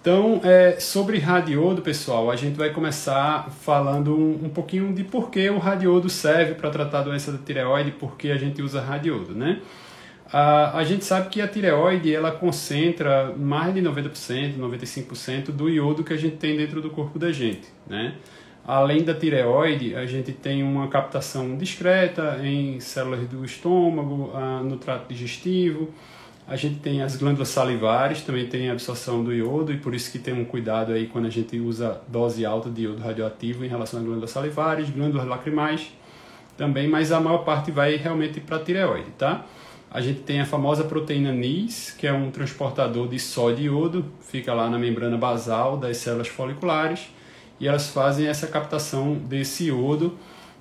Então, é, sobre radiodo, pessoal, a gente vai começar falando um, um pouquinho de por que o radiodo serve para tratar a doença da tireoide, por que a gente usa radiodo, né? A, a gente sabe que a tireoide ela concentra mais de 90%, 95% do iodo que a gente tem dentro do corpo da gente, né? Além da tireoide, a gente tem uma captação discreta em células do estômago, no trato digestivo, a gente tem as glândulas salivares, também tem a absorção do iodo, e por isso que tem um cuidado aí quando a gente usa dose alta de iodo radioativo em relação às glândulas salivares, glândulas lacrimais também, mas a maior parte vai realmente para a tireoide, tá? A gente tem a famosa proteína NIS, que é um transportador de sódio e iodo, fica lá na membrana basal das células foliculares, e elas fazem essa captação desse iodo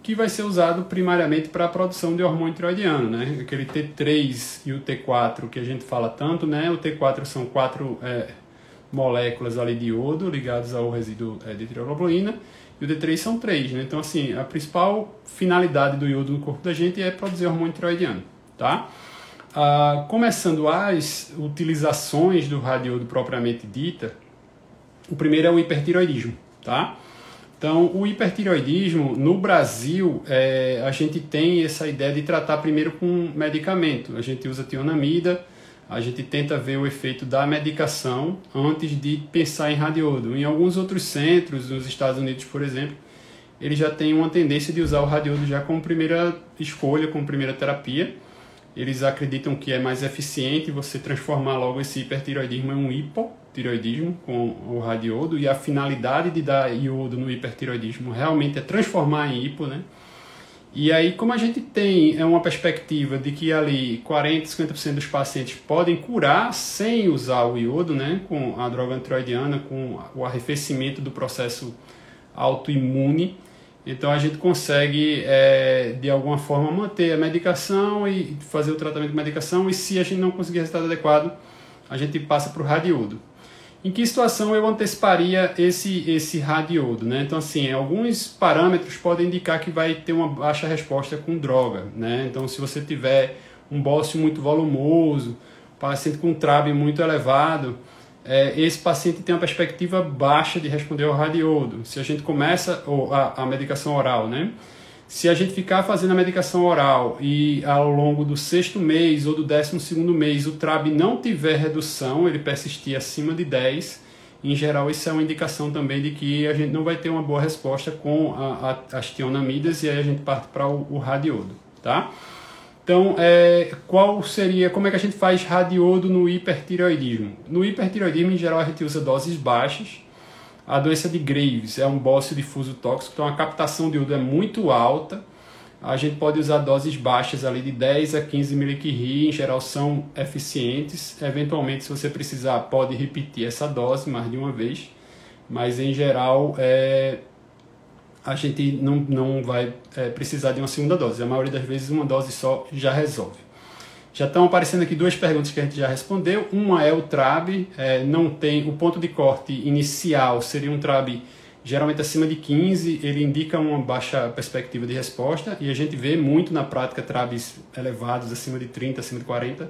que vai ser usado primariamente para a produção de hormônio tiroidiano, né? Aquele T3 e o T4 que a gente fala tanto, né? O T4 são quatro é, moléculas ali de iodo ligadas ao resíduo é, de tireoglobulina e o T3 são três, né? Então, assim, a principal finalidade do iodo no corpo da gente é produzir hormônio tiroidiano, tá? Ah, começando as utilizações do radiodo propriamente dita, o primeiro é o hipertiroidismo, tá? Então, o hipertiroidismo, no Brasil, é, a gente tem essa ideia de tratar primeiro com medicamento. A gente usa tionamida, a gente tenta ver o efeito da medicação antes de pensar em radiodo. Em alguns outros centros, nos Estados Unidos, por exemplo, eles já têm uma tendência de usar o radiodo já como primeira escolha, como primeira terapia. Eles acreditam que é mais eficiente você transformar logo esse hipertiroidismo em um hipo, hipertiroidismo com o radiodo e a finalidade de dar iodo no hipertiroidismo realmente é transformar em hipo, né? E aí, como a gente tem é uma perspectiva de que ali 40, 50% dos pacientes podem curar sem usar o iodo, né, com a droga antiroidiana, com o arrefecimento do processo autoimune, então a gente consegue, é, de alguma forma, manter a medicação e fazer o tratamento de medicação, e se a gente não conseguir resultado adequado, a gente passa para o radiodo. Em que situação eu anteciparia esse, esse radiodo? Né? Então, assim, alguns parâmetros podem indicar que vai ter uma baixa resposta com droga. Né? Então, se você tiver um bócio muito volumoso, paciente com TRAB muito elevado, é, esse paciente tem uma perspectiva baixa de responder ao radiodo. Se a gente começa a, a medicação oral, né? Se a gente ficar fazendo a medicação oral e ao longo do sexto mês ou do décimo segundo mês o TRAB não tiver redução, ele persistir acima de 10, em geral isso é uma indicação também de que a gente não vai ter uma boa resposta com a, a, as tionamidas e aí a gente parte para o, o radiodo, tá? Então, é, qual seria, como é que a gente faz radiodo no hipertireoidismo? No hipertireoidismo, em geral, a gente usa doses baixas, a doença de Graves é um bócio difuso tóxico, então a captação de iodo é muito alta. A gente pode usar doses baixas ali de 10 a 15 mCi, em geral são eficientes. Eventualmente, se você precisar, pode repetir essa dose mais de uma vez, mas em geral é, a gente não, não vai é, precisar de uma segunda dose. A maioria das vezes uma dose só já resolve. Já estão aparecendo aqui duas perguntas que a gente já respondeu. Uma é o TRAB, é, não tem o ponto de corte inicial seria um TRAB geralmente acima de 15, ele indica uma baixa perspectiva de resposta e a gente vê muito na prática TRABs elevados acima de 30, acima de 40.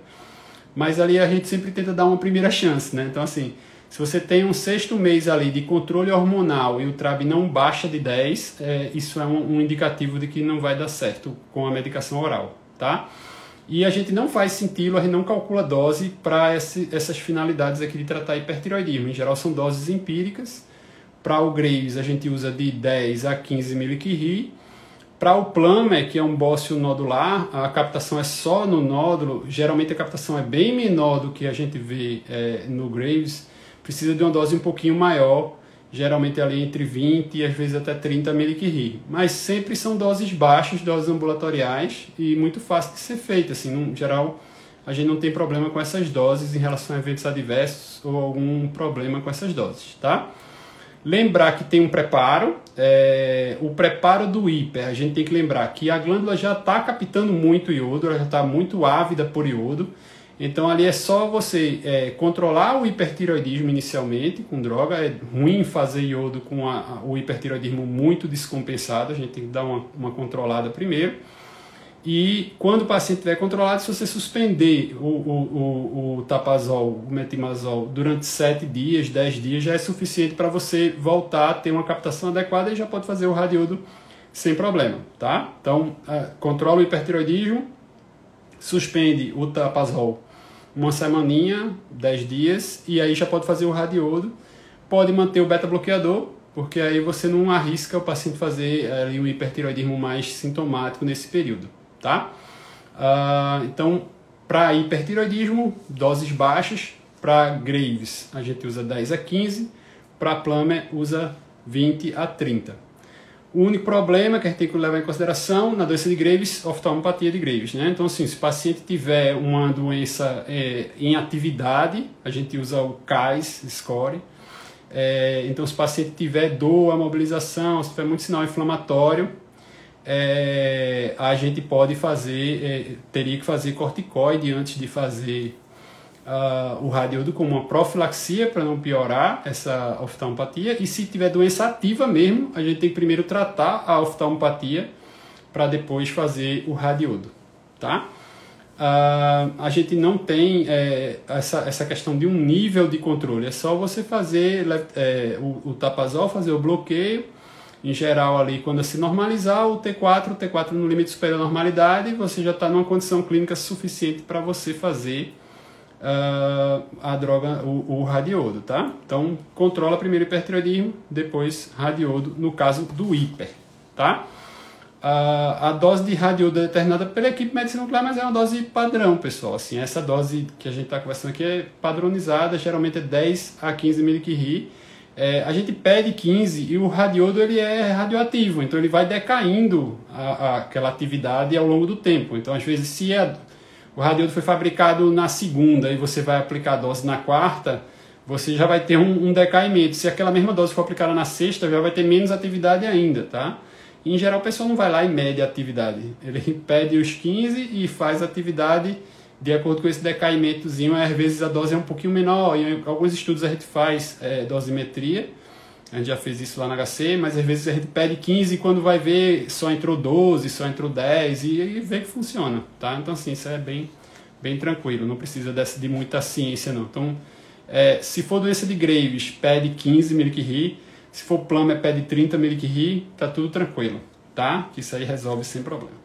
Mas ali a gente sempre tenta dar uma primeira chance, né? Então assim, se você tem um sexto mês ali de controle hormonal e o TRAB não baixa de 10, é, isso é um, um indicativo de que não vai dar certo com a medicação oral, tá? E a gente não faz cintilo, a gente não calcula dose para essas finalidades aqui de tratar hipertiroidismo. Em geral são doses empíricas. Para o Graves a gente usa de 10 a 15 mCi. Para o Plummer, que é um bócio nodular, a captação é só no nódulo. Geralmente a captação é bem menor do que a gente vê é, no Graves. Precisa de uma dose um pouquinho maior geralmente ali entre 20 e às vezes até 30 mCi. Mas sempre são doses baixas, doses ambulatoriais e muito fácil de ser feita. Assim, no geral, a gente não tem problema com essas doses em relação a eventos adversos ou algum problema com essas doses, tá? Lembrar que tem um preparo, é, o preparo do hiper, a gente tem que lembrar que a glândula já está captando muito iodo, ela já está muito ávida por iodo, então ali é só você é, controlar o hipertiroidismo inicialmente com droga. É ruim fazer iodo com a, o hipertiroidismo muito descompensado, a gente tem que dar uma, uma controlada primeiro. E quando o paciente estiver controlado, se você suspender o, o, o, o tapazol, o metimazol, durante 7 dias, 10 dias, já é suficiente para você voltar a ter uma captação adequada e já pode fazer o radiodo sem problema, tá? Então, uh, controla o hipertiroidismo, suspende o tapazol uma semaninha, 10 dias, e aí já pode fazer o radiodo. Pode manter o beta-bloqueador, porque aí você não arrisca o paciente fazer ali um hipertiroidismo mais sintomático nesse período tá? Uh, então, para hipertiroidismo, doses baixas. Para Graves, a gente usa 10 a 15. Para Plummer, usa 20 a 30. O único problema que a gente tem que levar em consideração na doença de Graves, oftalmopatia de Graves, né? Então, assim, se o paciente tiver uma doença é, em atividade, a gente usa o CAIS score. É, então, se o paciente tiver dor, a mobilização, se tiver muito sinal inflamatório, é, a gente pode fazer, é, teria que fazer corticoide antes de fazer uh, o radiodo como uma profilaxia para não piorar essa oftalmopatia. E se tiver doença ativa mesmo, a gente tem que primeiro tratar a oftalmopatia para depois fazer o radiodo, tá? Uh, a gente não tem é, essa, essa questão de um nível de controle, é só você fazer é, o, o tapazol, fazer o bloqueio em geral ali, quando se normalizar o T4, o T4 no limite superior à normalidade, você já está numa condição clínica suficiente para você fazer uh, a droga, o, o, radiodo, tá? Então, controla primeiro o hipertiroidismo, depois radiodo, no caso do hiper, tá? Uh, a dose de radiodo é determinada pela equipe de medicina nuclear, mas é uma dose padrão, pessoal. Assim, essa dose que a gente está conversando aqui é padronizada, geralmente é 10 a 15 mg é, a gente pede 15 e o radiodo ele é radioativo, então ele vai decaindo a, a, aquela atividade ao longo do tempo. Então, às vezes, se a, o radiodo foi fabricado na segunda e você vai aplicar a dose na quarta, você já vai ter um, um, decaimento. Se aquela mesma dose for aplicada na sexta, já vai ter menos atividade ainda, tá? em geral, o pessoal não vai lá e mede a atividade. Ele pede os 15 e faz a atividade de acordo com esse decaimentozinho, às vezes a dose é um pouquinho menor. Em alguns estudos a gente faz é, dosimetria, a gente já fez isso lá na HC, mas às vezes a gente pede 15 e quando vai ver só entrou 12, só entrou 10 e, e vê que funciona, tá? Então assim, isso é bem, bem tranquilo, não precisa dessa, de muita ciência não. Então, é, se for doença de Graves, pede 15 mg se for Plummer, pede 30 mg tá tudo tranquilo, tá? Que isso aí resolve sem problema.